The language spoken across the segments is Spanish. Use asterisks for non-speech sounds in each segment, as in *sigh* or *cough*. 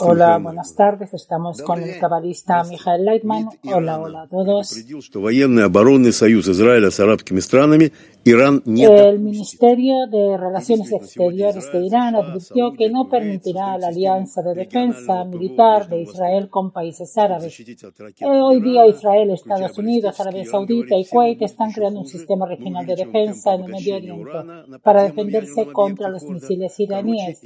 Hola, buenas tardes. Estamos con el cabalista Michael Leitman. Hola, hola a todos. El Ministerio de Relaciones Exteriores de Irán advirtió que no permitirá la alianza de defensa militar de Israel con países árabes. Hoy día Israel, Estados Unidos, Arabia Saudita y Kuwait están creando un sistema regional de defensa en el Medio Oriente para defenderse contra los misiles iraníes.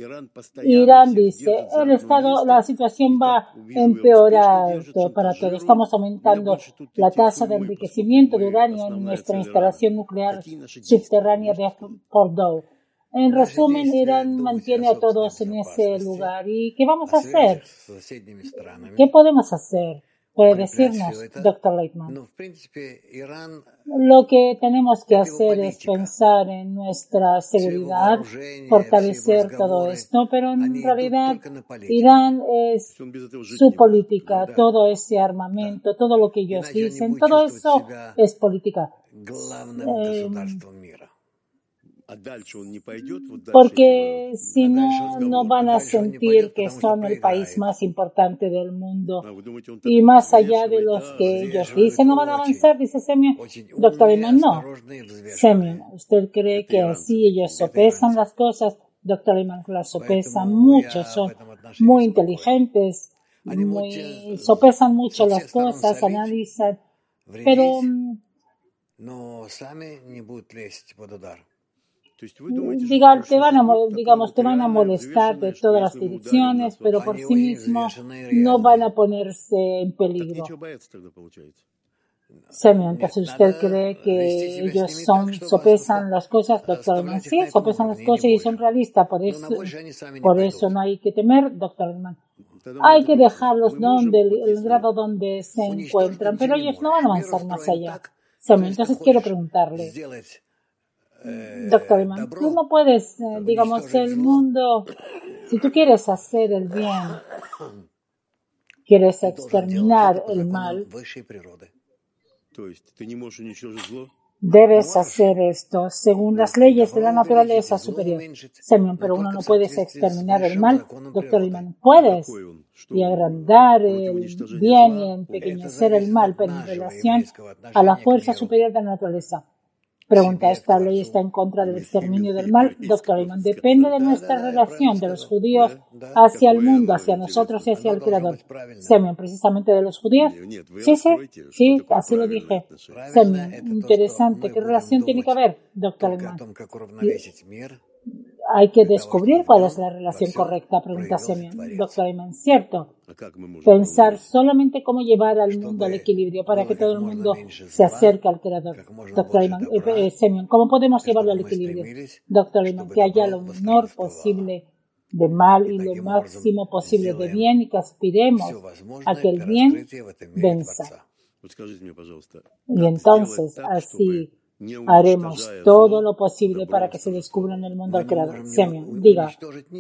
Irán dice, el Estado, la situación va a empeorar para todos. Estamos aumentando la tasa de enriquecimiento de uranio en nuestra instalación nuclear subterránea de Fordow. En resumen, Irán mantiene a todos en ese lugar. ¿Y qué vamos a hacer? ¿Qué podemos hacer? Puede decirnos, doctor Leitman. Lo que tenemos que hacer es pensar en nuestra seguridad, fortalecer todo esto, pero en realidad Irán es su política, todo ese armamento, todo lo que ellos dicen, todo eso es política. Porque si no, no van a sentir que son el país más importante del mundo. Y más allá de los que ellos dicen, no van a avanzar, dice Semyon. Doctor Iman, no. Semyon, ¿usted cree que así ellos sopesan las cosas? Doctor Iman, las sopesan mucho, son muy inteligentes, muy, sopesan mucho las cosas, analizan, pero Diga, te van a, digamos, te van a molestar de todas las direcciones, pero por sí mismos no van a ponerse en peligro. Semyon, entonces usted cree que ellos son, sopesan las cosas, doctor Herman. Sí, sopesan las cosas y son realistas, por eso, por eso no hay que temer, doctor Herman. Hay que dejarlos donde, el grado donde se encuentran, pero ellos no van a avanzar más allá. Semyon, entonces quiero preguntarle, Doctor Iman, tú no puedes, eh, digamos, el mundo, si tú quieres hacer el bien, quieres exterminar el mal, Debes hacer esto según las leyes de la naturaleza superior. Semyon, pero uno no puede exterminar el mal. Doctor Iman, puedes y agrandar el bien y empequeñecer el mal, pero en relación a la fuerza superior de la naturaleza. Pregunta, ¿esta ley está en contra del exterminio del mal? Doctor Iman, depende de nuestra relación de los judíos hacia el mundo, hacia nosotros y hacia el Creador. Semyon, precisamente de los judíos. Sí, sí, sí, así lo dije. Semyon, interesante. ¿Qué relación tiene que haber, doctor Iman? Hay que descubrir cuál es la relación correcta, pregunta Semyon. Doctor Ayman, cierto. Pensar solamente cómo llevar al mundo al equilibrio para que todo el mundo se acerque al Creador. Doctor Ayman, eh, eh, Semyon, ¿cómo podemos llevarlo al equilibrio? Doctor Ayman, que haya lo menor posible de mal y lo máximo posible de bien y que aspiremos a que el bien venza. Y entonces, así Haremos todo lo posible para que se descubra en el mundo al Creador. Semyon, diga,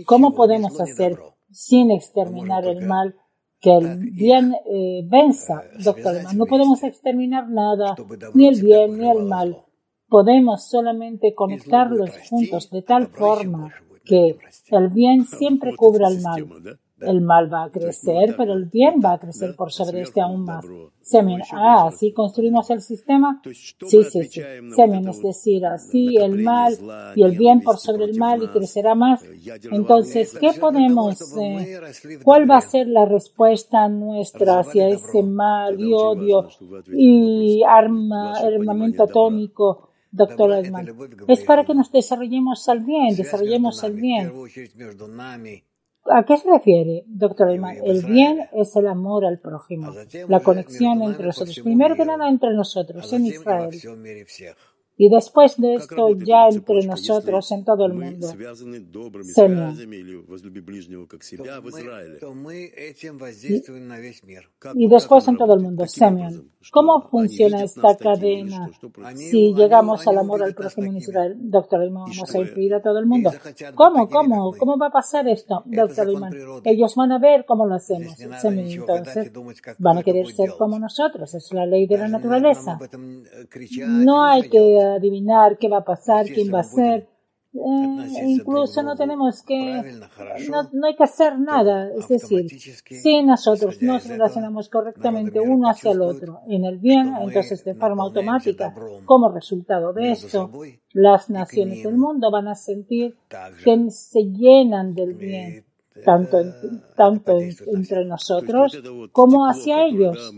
¿cómo podemos hacer sin exterminar el mal que el bien eh, venza, doctor No podemos exterminar nada, ni el bien ni el mal. Podemos solamente conectarlos juntos de tal forma que el bien siempre cubra el mal el mal va a crecer, pero el bien va a crecer por sobre este aún más. Semen, ah, así construimos el sistema. Sí, sí, sí. Semen, es decir, así el mal y el bien por sobre el mal y crecerá más. Entonces, ¿qué podemos, eh, cuál va a ser la respuesta nuestra hacia ese mal y odio y arma, armamento atómico? Doctor Edman, es para que nos desarrollemos al bien, desarrollemos el bien. ¿A qué se refiere, doctor Ayman? El bien es el amor al prójimo, la conexión entre nosotros, primero que nada entre nosotros, en Israel. Y después de esto, ya entre nosotros, en todo el mundo. Y, después en todo el mundo. Semyon. ¿Cómo funciona esta cadena si llegamos al amor al prójimo en Israel? Doctor Iman, vamos a incluir a todo el mundo. ¿Cómo? ¿Cómo? ¿Cómo va a pasar esto? Doctor Iman, ellos van a ver cómo lo hacemos. Entonces, van a querer ser como nosotros. Es la ley de la naturaleza. No hay que adivinar qué va a pasar, quién va a ser. Eh, incluso no tenemos que, no, no, hay que hacer nada. Es decir, si nosotros nos relacionamos correctamente uno hacia el otro en el bien, entonces de forma automática, como resultado de esto, las naciones del mundo van a sentir que se llenan del bien tanto, tanto entre nosotros como hacia ellos.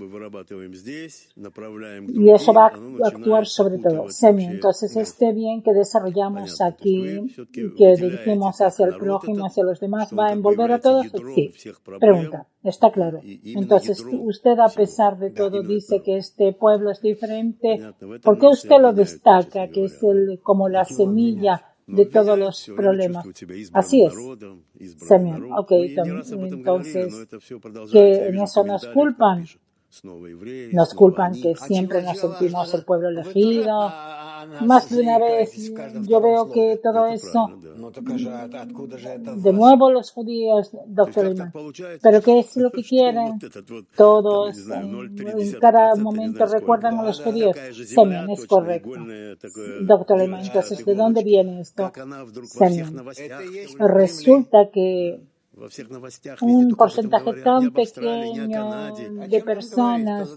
Y eso va a actuar sobre todo. Semi. Entonces, este bien que desarrollamos aquí, que dirigimos hacia el prójimo, hacia los demás, ¿va a envolver a todos? Sí. Pregunta. Está claro. Entonces, usted, a pesar de todo, dice que este pueblo es diferente. ¿Por qué usted lo destaca, que es el, como la semilla de todos los problemas. Así es. Semyon. Ok, entonces, que en eso nos culpan. Nos culpan que siempre nos sentimos el pueblo elegido, más de una vez yo veo que todo eso, de nuevo los judíos, doctor pero ¿qué es lo que *laughs* quieren? Todos en cada momento recuerdan a los judíos. Semyon, es correcto. Doctor entonces, ¿de dónde viene esto? Semyon. Resulta que un porcentaje tan pequeño de personas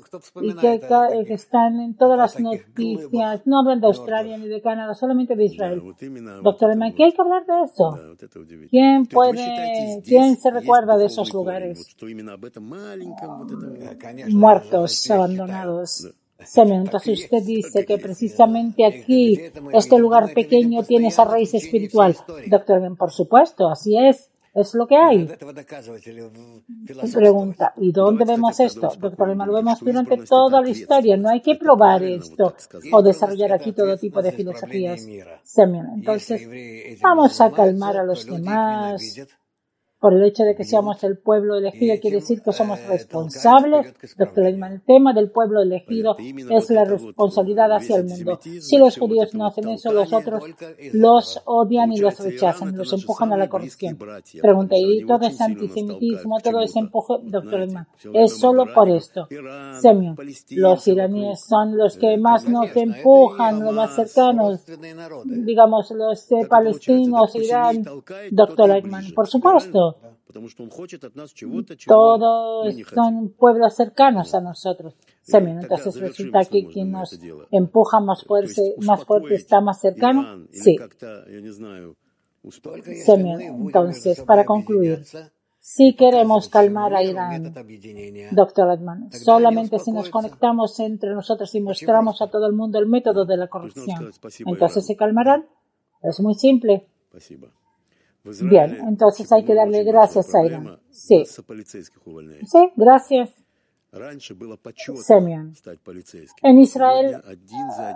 y que, están en todas las noticias, no hablan de Australia ni de Canadá, solamente de Israel. Doctor Eman, ¿qué hay que hablar de eso? ¿Quién puede, quién se recuerda de esos lugares? Muertos, abandonados. Entonces usted dice que precisamente aquí, este lugar pequeño tiene esa raíz espiritual. Doctor, por supuesto, así es. Es lo que hay. Pregunta, ¿y dónde vemos esto? Doctor lo vemos durante toda la historia. No hay que probar esto o desarrollar aquí todo tipo de filosofías. Entonces, vamos a calmar a los demás por el hecho de que seamos el pueblo elegido, quiere decir que somos responsables. Doctor el tema del pueblo elegido es la responsabilidad hacia el mundo. Si los judíos no hacen eso, los otros los odian y los rechazan, los empujan a la corrupción. Pregunta, ¿y todo ese antisemitismo, todo ese empuje, doctor Eichmann, es solo por esto? Semyon, los iraníes son los que más nos empujan, los más cercanos, digamos, los palestinos, Irán, doctor Eichmann, por supuesto. Todos son pueblos cercanos a nosotros. Entonces resulta que quien nos empuja más fuerte, más fuerte está más cercano. Sí. Entonces, para concluir, si queremos calmar a Irán, doctor Edman, solamente si nos conectamos entre nosotros y mostramos a todo el mundo el método de la corrupción, entonces se calmarán. Es muy simple. Bien, entonces hay que darle gracias a Irán. Sí. Sí, gracias. Semyon. En Israel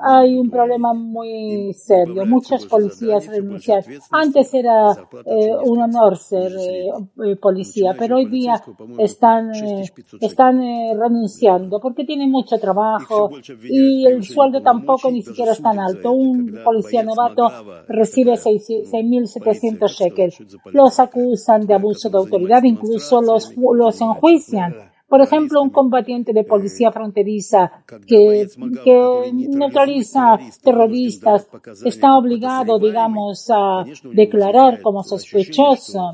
hay un problema muy serio. Muchos policías renuncian. Antes era eh, un honor ser eh, eh, policía, pero hoy día están, están renunciando porque tienen mucho trabajo y el sueldo tampoco ni siquiera es tan alto. Un policía novato recibe 6.700 shekels. Los acusan de abuso de autoridad, incluso los, los enjuician. Por ejemplo, un combatiente de policía fronteriza que, que neutraliza terroristas está obligado, digamos, a declarar como sospechoso.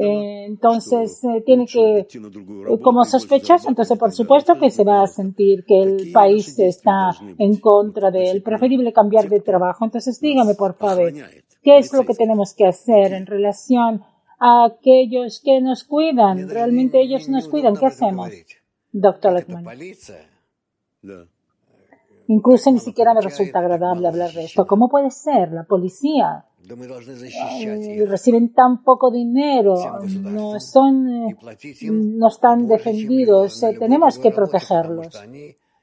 Eh, entonces, eh, tiene que, eh, como sospechoso, entonces por supuesto que se va a sentir que el país está en contra de él. Preferible cambiar de trabajo. Entonces, dígame, por favor, ¿qué es lo que tenemos que hacer en relación a aquellos que nos cuidan. Realmente ellos nos cuidan. ¿Qué hacemos? Doctor Leckman. Incluso ni siquiera me resulta agradable hablar de esto. ¿Cómo puede ser? La policía. Eh, reciben tan poco dinero, no son, eh, no están defendidos. Eh, tenemos que protegerlos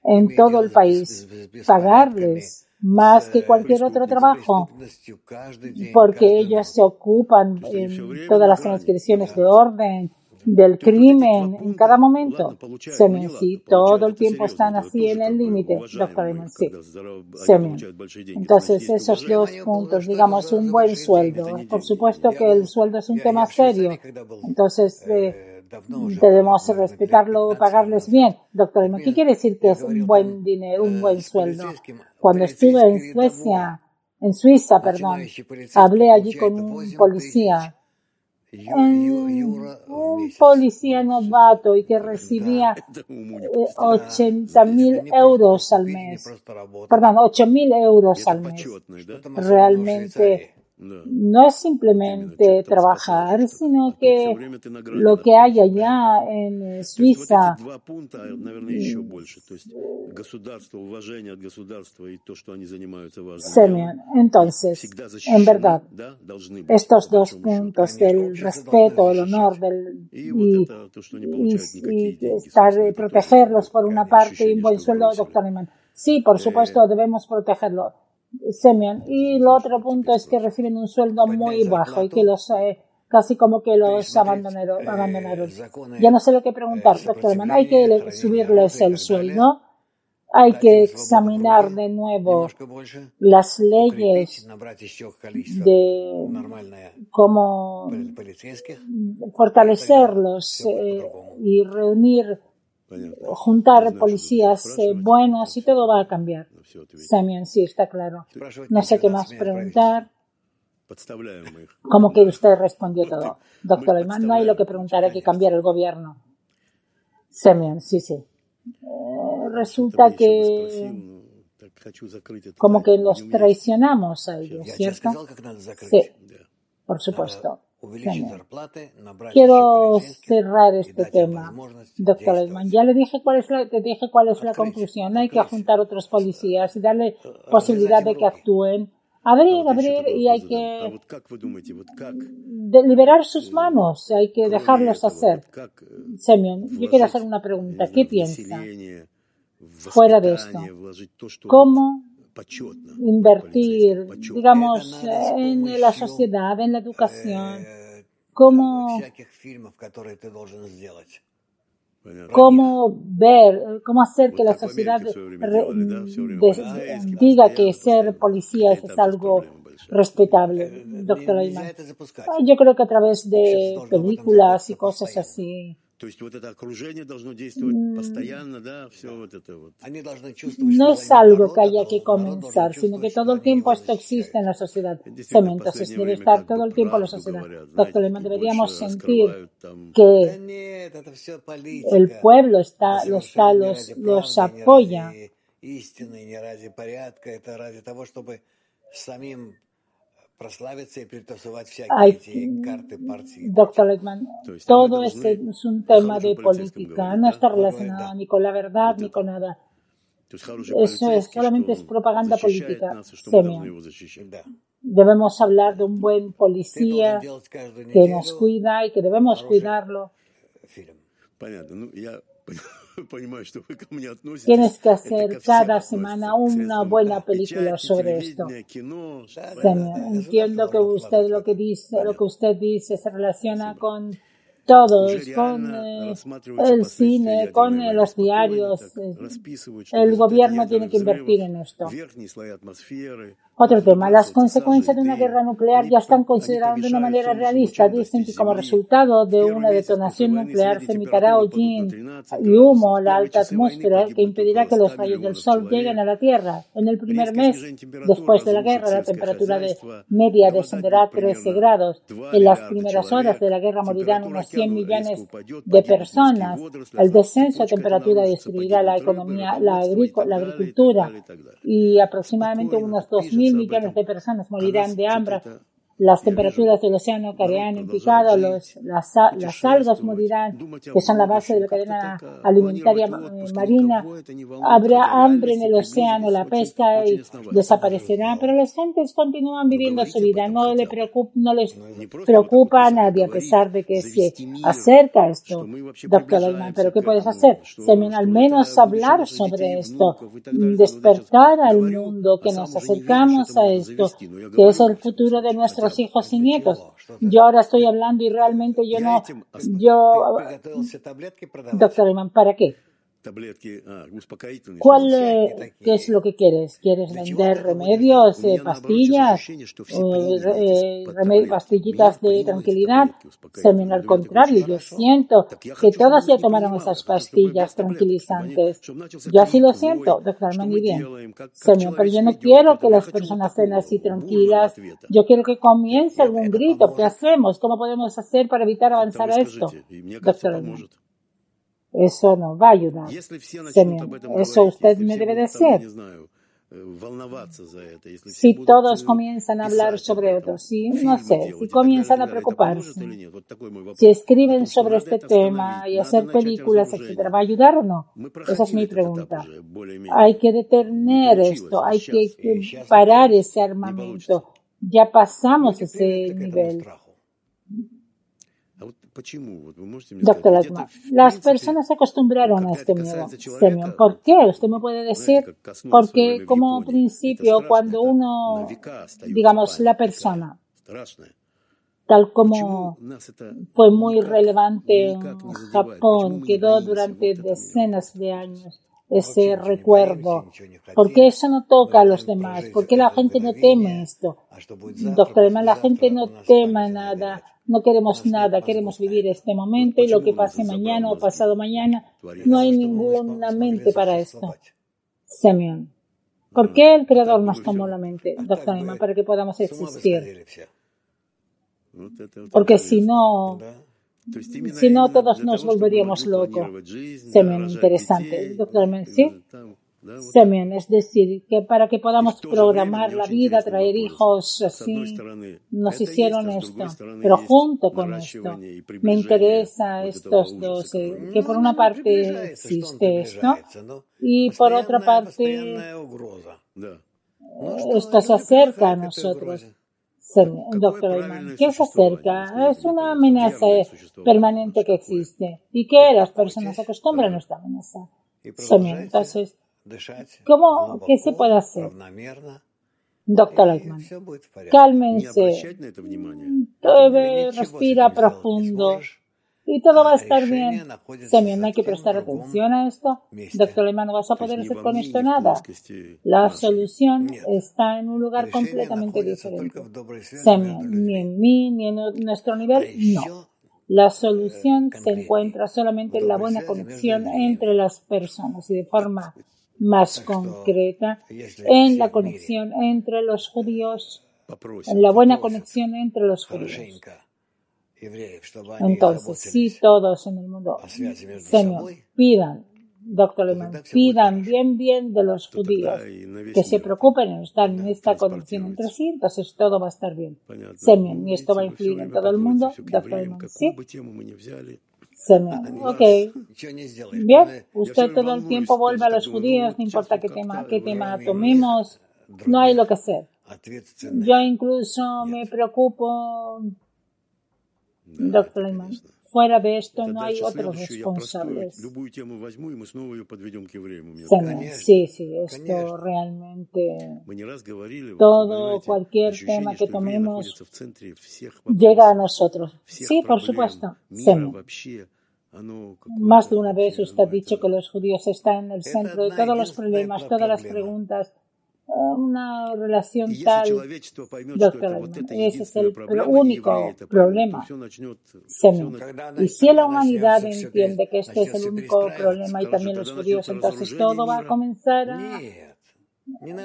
en todo el país, pagarles más que cualquier otro trabajo, porque ellos se ocupan en todas las transgresiones de orden, del crimen en cada momento. Semen, sí, todo el tiempo están así en el límite, doctor sí. Semen. Entonces, esos dos puntos, digamos, un buen sueldo. Por supuesto que el sueldo es un tema serio. Entonces, eh, debemos respetarlo, pagarles bien. Doctor, ¿qué quiere decir que es un buen dinero, un buen sueldo? Cuando estuve en Suecia, en Suiza, perdón. Hablé allí con un policía, un policía novato y que recibía *laughs* 80 eh, mil euros al mes. Perdón, 8 mil euros al mes. Realmente no. Es simplemente trabajar, sino que lo que hay allá en Suiza entonces, en verdad, estos dos puntos del respeto, el honor del, y, estar, protegerlos por una parte y un buen sueldo, doctor Neyman. Sí, por supuesto, debemos protegerlo Semian. Y el otro punto es que reciben un sueldo muy bajo y que los eh, casi como que los abandonaron, abandonaron. Ya no sé lo que preguntar, doctor Hay que subirles el sueldo. Hay que examinar de nuevo las leyes de cómo fortalecerlos eh, y reunir juntar policías eh, buenos y todo va a cambiar. Samian, sí, está claro. No sé qué más preguntar. Como que usted respondió todo. *laughs* Doctor Ayman, no hay lo que preguntar, hay que cambiar el gobierno. Semian, sí, sí. Eh, resulta que como que los traicionamos a ellos, ¿cierto? Sí, por supuesto. Quiero cerrar este tema, doctor Edman. Ya le dije cuál es la, te dije cuál es la conclusión. Hay que juntar otros policías y darle posibilidad de que actúen. Abrir, abrir y hay que liberar sus manos. Hay que dejarlos hacer. Semyon, yo quiero hacer una pregunta. ¿Qué piensa fuera de esto? ¿Cómo invertir, digamos, en la sociedad, en la educación, cómo, cómo ver, cómo hacer que la sociedad diga que ser policía es algo respetable, doctor Ayman. Yo creo que a través de películas y cosas así. No es algo que haya que comenzar, sino que todo el tiempo esto existe en la sociedad. Entonces debe estar todo el tiempo en la sociedad. Doctor Lehmann, deberíamos sentir que el pueblo está, los, está, los, los apoya doctor Leitman, todo es, es un tema de política, no está relacionado ni con la verdad ni con nada. Eso es, solamente es propaganda política. Debemos hablar de un buen policía que nos cuida y que debemos cuidarlo. *laughs* *laughs* Tienes que hacer cada semana una buena película sobre esto. entiendo que usted lo que dice, lo que usted dice se relaciona con todos, con eh, el cine, con eh, los diarios. Eh, el gobierno tiene que invertir en esto. Otro tema, las consecuencias de una guerra nuclear ya están consideradas de una manera realista. Dicen que como resultado de una detonación nuclear se emitirá hollín y humo a la alta atmósfera que impedirá que los rayos del sol lleguen a la Tierra. En el primer mes después de la guerra, la temperatura de media descenderá a 13 grados. En las primeras horas de la guerra morirán unos 100 millones de personas. El descenso de temperatura destruirá la economía, la, la agricultura y aproximadamente unos 2.000 millones de personas morirán de hambre las temperaturas del océano caerán en picado, los, las, las algas morirán, que son la base de la cadena alimentaria eh, marina, habrá hambre en el océano, la pesca y desaparecerá, pero las gentes continúan viviendo su vida, no, le preocupa, no les preocupa a nadie a pesar de que se acerca esto, doctor Lehmann, pero ¿qué puedes hacer? al menos hablar sobre esto, despertar al mundo, que nos acercamos a esto, que es el futuro de nuestro hijos y nietos. Yo ahora estoy hablando y realmente yo no, yo, doctor Iman, ¿para qué? ¿Cuál, eh, ¿Qué es lo que quieres? ¿Quieres vender remedios, eh, pastillas, eh, pastillitas de tranquilidad? Semen, al contrario, yo siento que todos ya tomaron esas pastillas tranquilizantes. Yo así lo siento, doctor muy bien. Semen, pero yo no quiero que las personas estén así tranquilas. Yo quiero que comience algún grito. ¿Qué hacemos? ¿Cómo podemos hacer para evitar avanzar a esto? Doctor eso no va a ayudar. Eso usted me debe decir. Si todos comienzan a hablar sobre esto, si, no sé, si comienzan a preocuparse, si escriben sobre este tema y hacer películas, etcétera, ¿va a ayudar o no? Esa es mi pregunta. Hay que detener esto, hay que parar ese armamento. Ya pasamos ese nivel. Doctor las personas se acostumbraron a este miedo. ¿Por qué? Usted me puede decir, porque como principio, cuando uno, digamos, la persona, tal como fue muy relevante en Japón, quedó durante decenas de años ese recuerdo. ¿Por qué eso no toca a los demás? ¿Por qué la gente no teme esto? Doctor, además la gente no tema nada no queremos nada, queremos vivir este momento y lo que pase mañana o pasado mañana. No hay ninguna mente para esto. Semyon. ¿Por qué el Creador nos tomó la mente, doctor Iman, para que podamos existir? Porque si no, si no, todos nos volveríamos locos. Semyon, interesante. Doctor ¿sí? Semen, es decir, que para que podamos programar la vida, traer hijos, así, nos hicieron esto. Pero junto con esto, me interesa estos dos, eh, que por una parte existe esto, y por otra parte, esto se acerca a nosotros. Doctor Ayman, ¿qué se acerca? Es una amenaza permanente que existe. Y que las personas se acostumbran a esta amenaza. Entonces, ¿Cómo, ¿Qué se puede hacer? Doctor Eichmann, cálmense, respira profundo y todo va a estar bien. También hay que prestar atención a esto. Doctor Eichmann, no vas a poder hacer con esto nada. La solución está en un lugar completamente diferente. Ni en mí, ni en nuestro nivel, no. La solución se encuentra solamente en la buena conexión entre las personas y de forma más concreta en la conexión entre los judíos, en la buena conexión entre los judíos. Entonces, si todos en el mundo, Señor, pidan, doctor Lehmann, pidan bien, bien de los judíos, que se preocupen en estar en esta conexión entre sí, entonces todo va a estar bien. Señor, y esto va a influir en todo el mundo, doctor Lehmann, ¿sí? Ok. Bien, usted todo el tiempo vuelve a los judíos, no importa qué tema, qué tema tomemos, no hay lo que hacer. Yo incluso me preocupo, doctor Lehmann, fuera de esto no hay otros responsables. Sí, sí, esto realmente, todo, cualquier tema que tomemos llega a nosotros. Sí, por supuesto. Más de una vez usted ha dicho que los judíos están en el centro de todos los problemas, todas las preguntas, una relación tal, doctor, ese es el único problema. Y si la humanidad entiende que este es el único problema y también los judíos, entonces todo va a comenzar a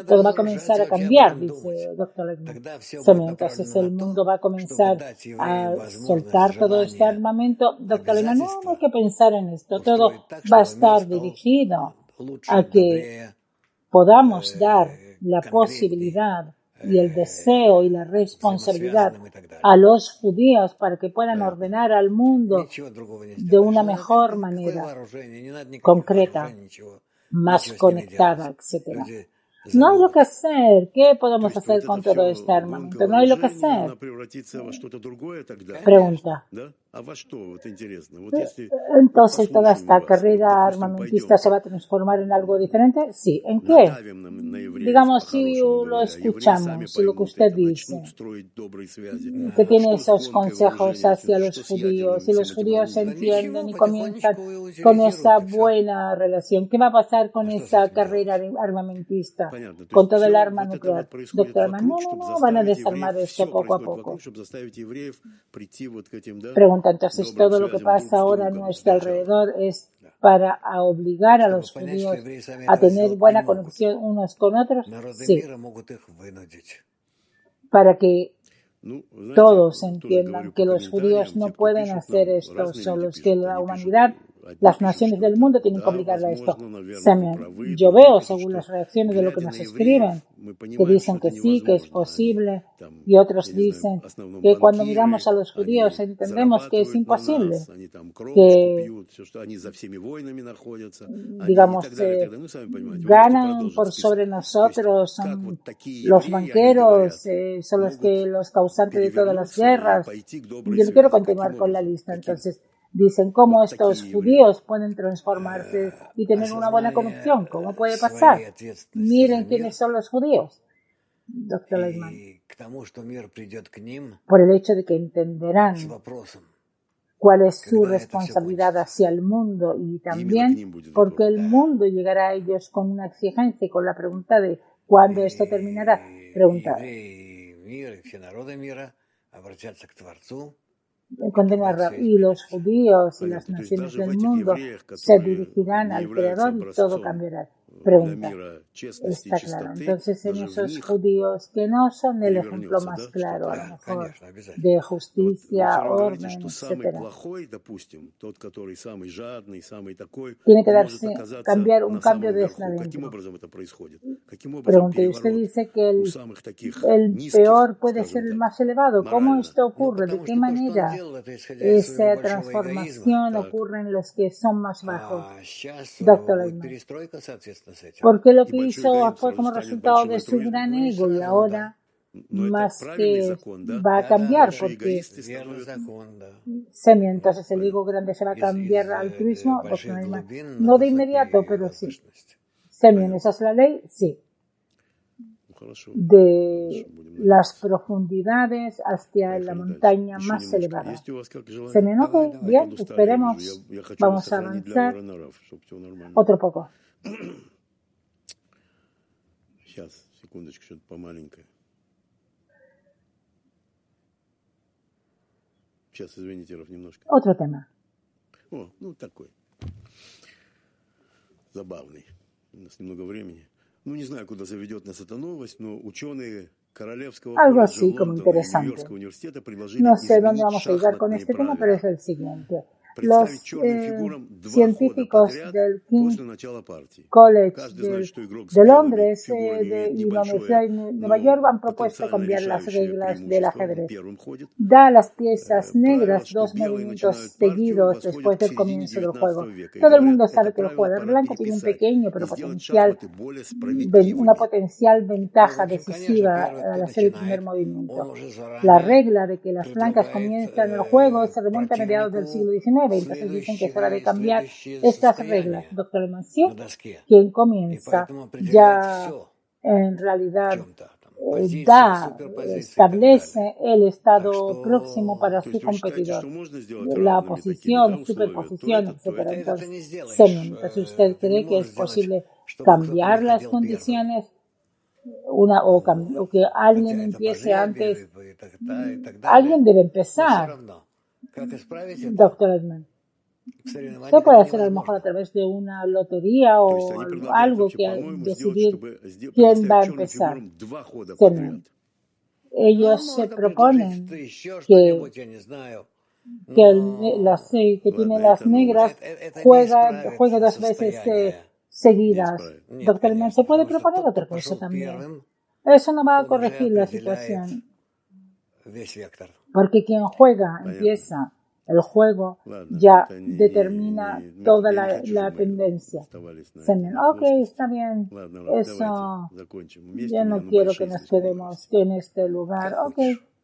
todo va a comenzar a cambiar, dice el doctor Entonces el mundo va a comenzar a soltar todo este armamento. Doctor Lehmann, no, no hay que pensar en esto. Todo va a estar dirigido a que podamos dar la posibilidad y el deseo y la responsabilidad a los judíos para que puedan ordenar al mundo de una mejor manera concreta, más conectada, etcétera. No hay lo que hacer. ¿Qué podemos hacer con todo este armamento? No hay lo que hacer. Pregunta. Entonces, ¿toda esta carrera armamentista se va a transformar en algo diferente? Sí. ¿En qué? Digamos, si lo escuchamos, si lo que usted dice, que tiene esos consejos hacia los judíos, si los judíos entienden y comienzan con esa buena relación, ¿qué va a pasar con esa carrera armamentista, con todo el arma nuclear? Doctor, no, no, no, van a desarmar esto poco a poco. Pregunta, entonces, todo lo que pasa ahora a nuestro alrededor es para obligar a los judíos a tener buena conexión unos con otros? Sí. Para que todos entiendan que los judíos no pueden hacer esto solos, que la humanidad las naciones del mundo tienen que obligarle a esto. yo veo, según las reacciones de lo que nos escriben, que dicen que sí, que es posible, y otros dicen que cuando miramos a los judíos entendemos que es imposible, que, digamos, eh, ganan por sobre nosotros, son los banqueros, eh, son los que los causantes de todas las guerras. Yo no quiero continuar con la lista, entonces Dicen cómo estos judíos pueden transformarse y tener una buena conexión. ¿Cómo puede pasar? Miren quiénes son los judíos. Doctor Leitman. Por el hecho de que entenderán cuál es su responsabilidad hacia el mundo y también porque el mundo llegará a ellos con una exigencia y con la pregunta de cuándo esto terminará. Pregunta condenarla. Y los judíos y las naciones del mundo se dirigirán al Creador y todo cambiará. Pregunta. Está claro. Entonces, en esos judíos que no son el ejemplo más claro, a lo mejor, de justicia, orden, etc. Tiene que darse, cambiar un cambio de eslavento. Pregunta. Y usted dice que el, el peor puede ser el más elevado. ¿Cómo esto ocurre? ¿De qué manera esa transformación ocurre en los que son más bajos? Doctor porque lo que hizo fue como resultado de su gran ego y ahora más que va a cambiar porque semi entonces el ego grande se va a cambiar al turismo no de inmediato pero sí. Semi esa es la ley sí. de las profundidades hacia la montaña más elevada. Se me enoja, bien, esperemos, vamos a avanzar. Otro poco. *clears throat* Сейчас, секундочку, что-то помаленькое. Сейчас, извините, Раф, немножко. Otro tema. О, ну такой. Забавный. У нас немного времени. Ну, не знаю, куда заведет нас эта новость, но ученые Королевского Algo así como interesante. No sé dónde vamos a llegar con este tema, pero es el siguiente. Los eh, científicos del King College de, Londres eh, de, y la Universidad de Nueva York han propuesto cambiar las reglas del ajedrez. Da las piezas negras dos movimientos seguidos después del comienzo del juego. Todo el mundo sabe que el jugador blanco tiene un pequeño pero potencial, una potencial ventaja decisiva al hacer el primer movimiento. La regla de que las blancas comienzan el juego se remonta a mediados del siglo XIX entonces dicen que es hora de cambiar estas reglas. Doctor Mancier, quien comienza ya en realidad eh, da, establece el estado próximo para su competidor, la posición, superposición, etc. Entonces, usted cree que es posible cambiar las condiciones una, o, o que alguien empiece antes, alguien debe empezar. Doctor Edmund. Se puede hacer a lo mejor a través de una lotería o algo que decidir quién va a empezar. Ellos se proponen que, que, el, las, que tiene las negras juega, juega dos veces eh, seguidas. Doctor Men, ¿se puede proponer otra cosa también? Eso no va a corregir la situación. Porque quien juega empieza el juego ya determina toda la, la tendencia. Ok, está bien. Eso, yo no quiero que nos quedemos en este lugar. Ok,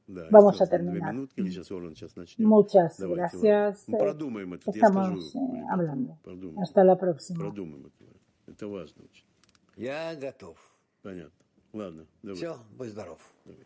Да, Vamos a осталось две terminar. минутки, или сейчас Орлан сейчас начнет. Muchas Давайте, gracias. ладно. Мы продумаем это, я Estamos скажу. eh, ребятам, hablando. Продумаем. Hasta la próxima. Продумаем это. Это важно очень. Я готов. Понятно. Ладно, давай. Все, будь здоров. давай.